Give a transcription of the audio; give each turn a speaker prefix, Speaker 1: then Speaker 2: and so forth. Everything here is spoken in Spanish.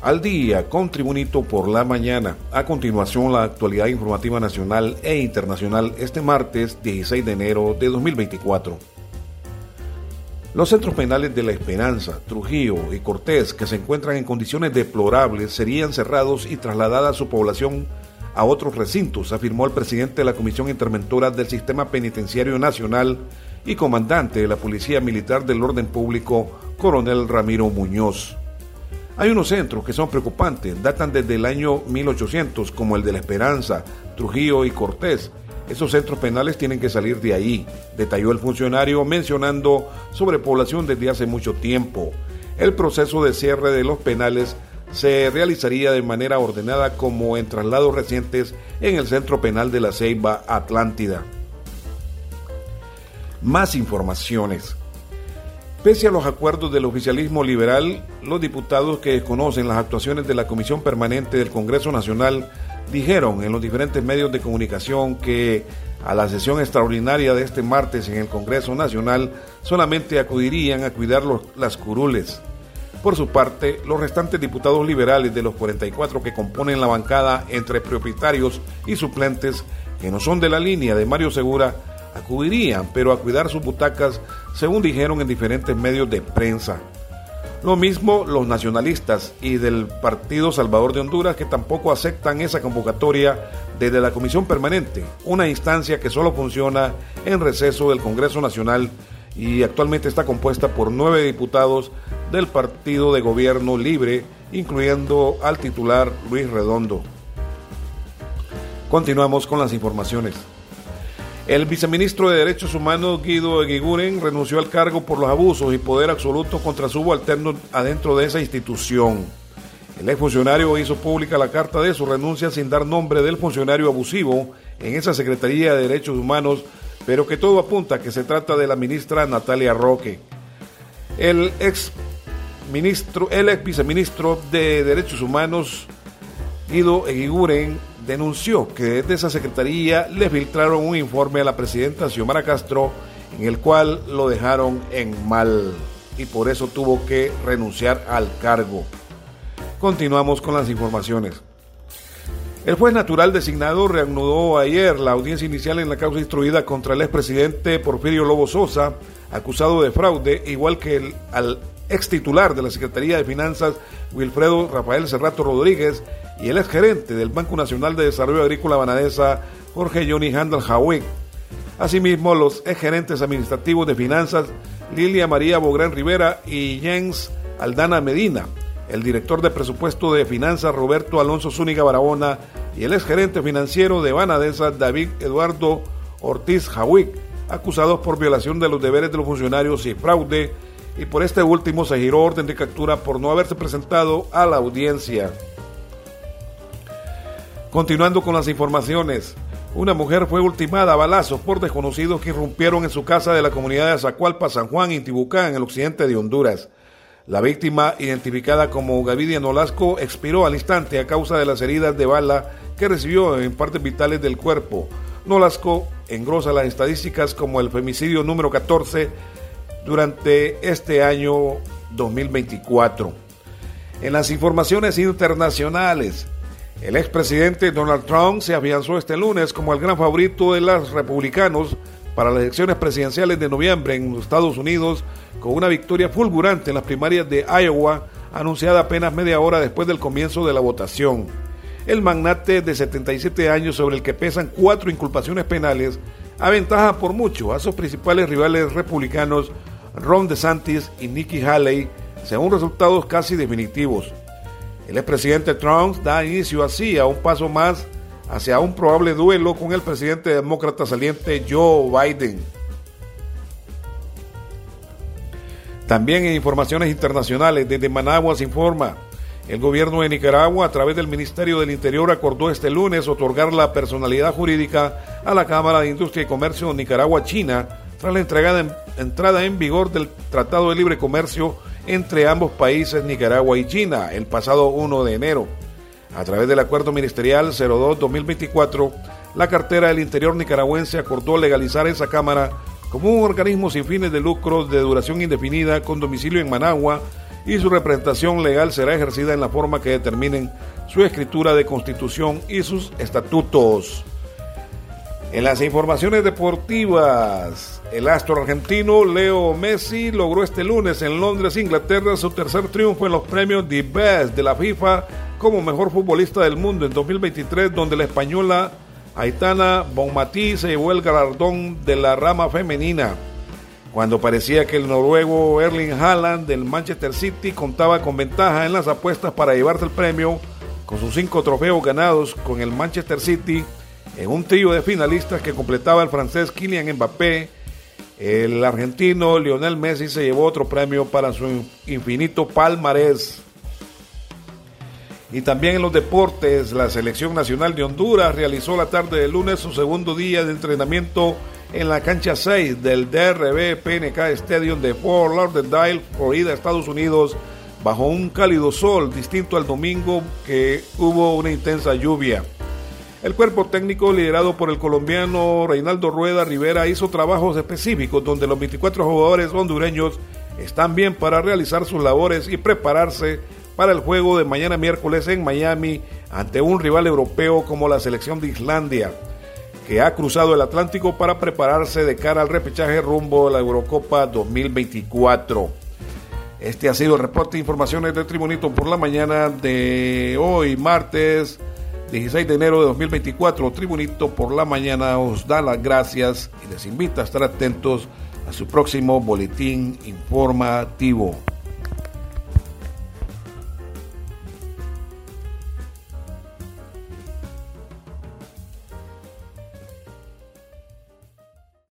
Speaker 1: al día con Tribunito por la mañana. A continuación, la actualidad informativa nacional e internacional este martes 16 de enero de 2024. Los centros penales de La Esperanza, Trujillo y Cortés, que se encuentran en condiciones deplorables, serían cerrados y trasladadas su población a otros recintos, afirmó el presidente de la Comisión Interventora del Sistema Penitenciario Nacional y comandante de la Policía Militar del Orden Público, coronel Ramiro Muñoz. Hay unos centros que son preocupantes, datan desde el año 1800, como el de La Esperanza, Trujillo y Cortés. Esos centros penales tienen que salir de ahí, detalló el funcionario mencionando sobrepoblación desde hace mucho tiempo. El proceso de cierre de los penales se realizaría de manera ordenada como en traslados recientes en el Centro Penal de la Ceiba Atlántida. Más informaciones. Pese a los acuerdos del oficialismo liberal, los diputados que desconocen las actuaciones de la Comisión Permanente del Congreso Nacional dijeron en los diferentes medios de comunicación que a la sesión extraordinaria de este martes en el Congreso Nacional solamente acudirían a cuidar las curules. Por su parte, los restantes diputados liberales de los 44 que componen la bancada entre propietarios y suplentes, que no son de la línea de Mario Segura, acudirían, pero a cuidar sus butacas, según dijeron en diferentes medios de prensa. Lo mismo los nacionalistas y del Partido Salvador de Honduras que tampoco aceptan esa convocatoria desde la Comisión Permanente, una instancia que solo funciona en receso del Congreso Nacional y actualmente está compuesta por nueve diputados del Partido de Gobierno Libre, incluyendo al titular Luis Redondo. Continuamos con las informaciones. El viceministro de Derechos Humanos Guido Eguiguren renunció al cargo por los abusos y poder absoluto contra subalternos adentro de esa institución. El exfuncionario hizo pública la carta de su renuncia sin dar nombre del funcionario abusivo en esa Secretaría de Derechos Humanos, pero que todo apunta a que se trata de la ministra Natalia Roque. El ex ministro, el ex viceministro de Derechos Humanos Guido Eguiguren denunció que desde esa secretaría le filtraron un informe a la presidenta Xiomara Castro en el cual lo dejaron en mal y por eso tuvo que renunciar al cargo. Continuamos con las informaciones. El juez natural designado reanudó ayer la audiencia inicial en la causa instruida contra el expresidente Porfirio Lobo Sosa, acusado de fraude, igual que el, al ex titular de la Secretaría de Finanzas, Wilfredo Rafael Cerrato Rodríguez, y el exgerente del Banco Nacional de Desarrollo Agrícola Banadesa, Jorge Johnny Handel Hawick. Asimismo, los exgerentes administrativos de finanzas, Lilia María Bográn Rivera y Jens Aldana Medina, el director de presupuesto de finanzas, Roberto Alonso Zúñiga Barahona, y el exgerente financiero de Banadesa, David Eduardo Ortiz Hawick, acusados por violación de los deberes de los funcionarios y fraude, y por este último se giró orden de captura por no haberse presentado a la audiencia. Continuando con las informaciones, una mujer fue ultimada a balazos por desconocidos que irrumpieron en su casa de la comunidad de Azacualpa, San Juan, Intibucá, en el occidente de Honduras. La víctima, identificada como Gavidia Nolasco, expiró al instante a causa de las heridas de bala que recibió en partes vitales del cuerpo. Nolasco engrosa las estadísticas como el femicidio número 14 durante este año 2024. En las informaciones internacionales, el expresidente Donald Trump se afianzó este lunes como el gran favorito de los republicanos para las elecciones presidenciales de noviembre en los Estados Unidos, con una victoria fulgurante en las primarias de Iowa, anunciada apenas media hora después del comienzo de la votación. El magnate de 77 años, sobre el que pesan cuatro inculpaciones penales, aventaja por mucho a sus principales rivales republicanos, Ron DeSantis y Nikki Haley, según resultados casi definitivos. El expresidente Trump da inicio así a un paso más hacia un probable duelo con el presidente demócrata saliente Joe Biden. También en informaciones internacionales, desde Managua se informa, el gobierno de Nicaragua, a través del Ministerio del Interior, acordó este lunes otorgar la personalidad jurídica a la Cámara de Industria y Comercio Nicaragua-China tras la entrada en vigor del Tratado de Libre Comercio entre ambos países, Nicaragua y China, el pasado 1 de enero. A través del Acuerdo Ministerial 02-2024, la cartera del Interior nicaragüense acordó legalizar esa Cámara como un organismo sin fines de lucro de duración indefinida con domicilio en Managua y su representación legal será ejercida en la forma que determinen su escritura de constitución y sus estatutos. En las informaciones deportivas, el astro argentino Leo Messi logró este lunes en Londres, Inglaterra, su tercer triunfo en los premios The Best de la FIFA como mejor futbolista del mundo en 2023, donde la española Aitana Bonmatí se llevó el galardón de la rama femenina. Cuando parecía que el noruego Erling Haaland del Manchester City contaba con ventaja en las apuestas para llevarse el premio, con sus cinco trofeos ganados con el Manchester City, en un trío de finalistas que completaba el francés Kylian Mbappé, el argentino Lionel Messi se llevó otro premio para su infinito palmarés. Y también en los deportes, la selección nacional de Honduras realizó la tarde de lunes su segundo día de entrenamiento en la cancha 6 del DRB PNK Stadium de Fort Lauderdale, Florida, Estados Unidos, bajo un cálido sol, distinto al domingo que hubo una intensa lluvia. El cuerpo técnico liderado por el colombiano Reinaldo Rueda Rivera hizo trabajos específicos donde los 24 jugadores hondureños están bien para realizar sus labores y prepararse para el juego de mañana miércoles en Miami ante un rival europeo como la selección de Islandia que ha cruzado el Atlántico para prepararse de cara al repechaje rumbo a la Eurocopa 2024. Este ha sido el reporte de informaciones de Tribunito por la mañana de hoy, martes 16 de enero de 2024. Tribunito por la mañana os da las gracias y les invita a estar atentos a su próximo boletín informativo.